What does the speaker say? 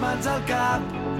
mans al cap.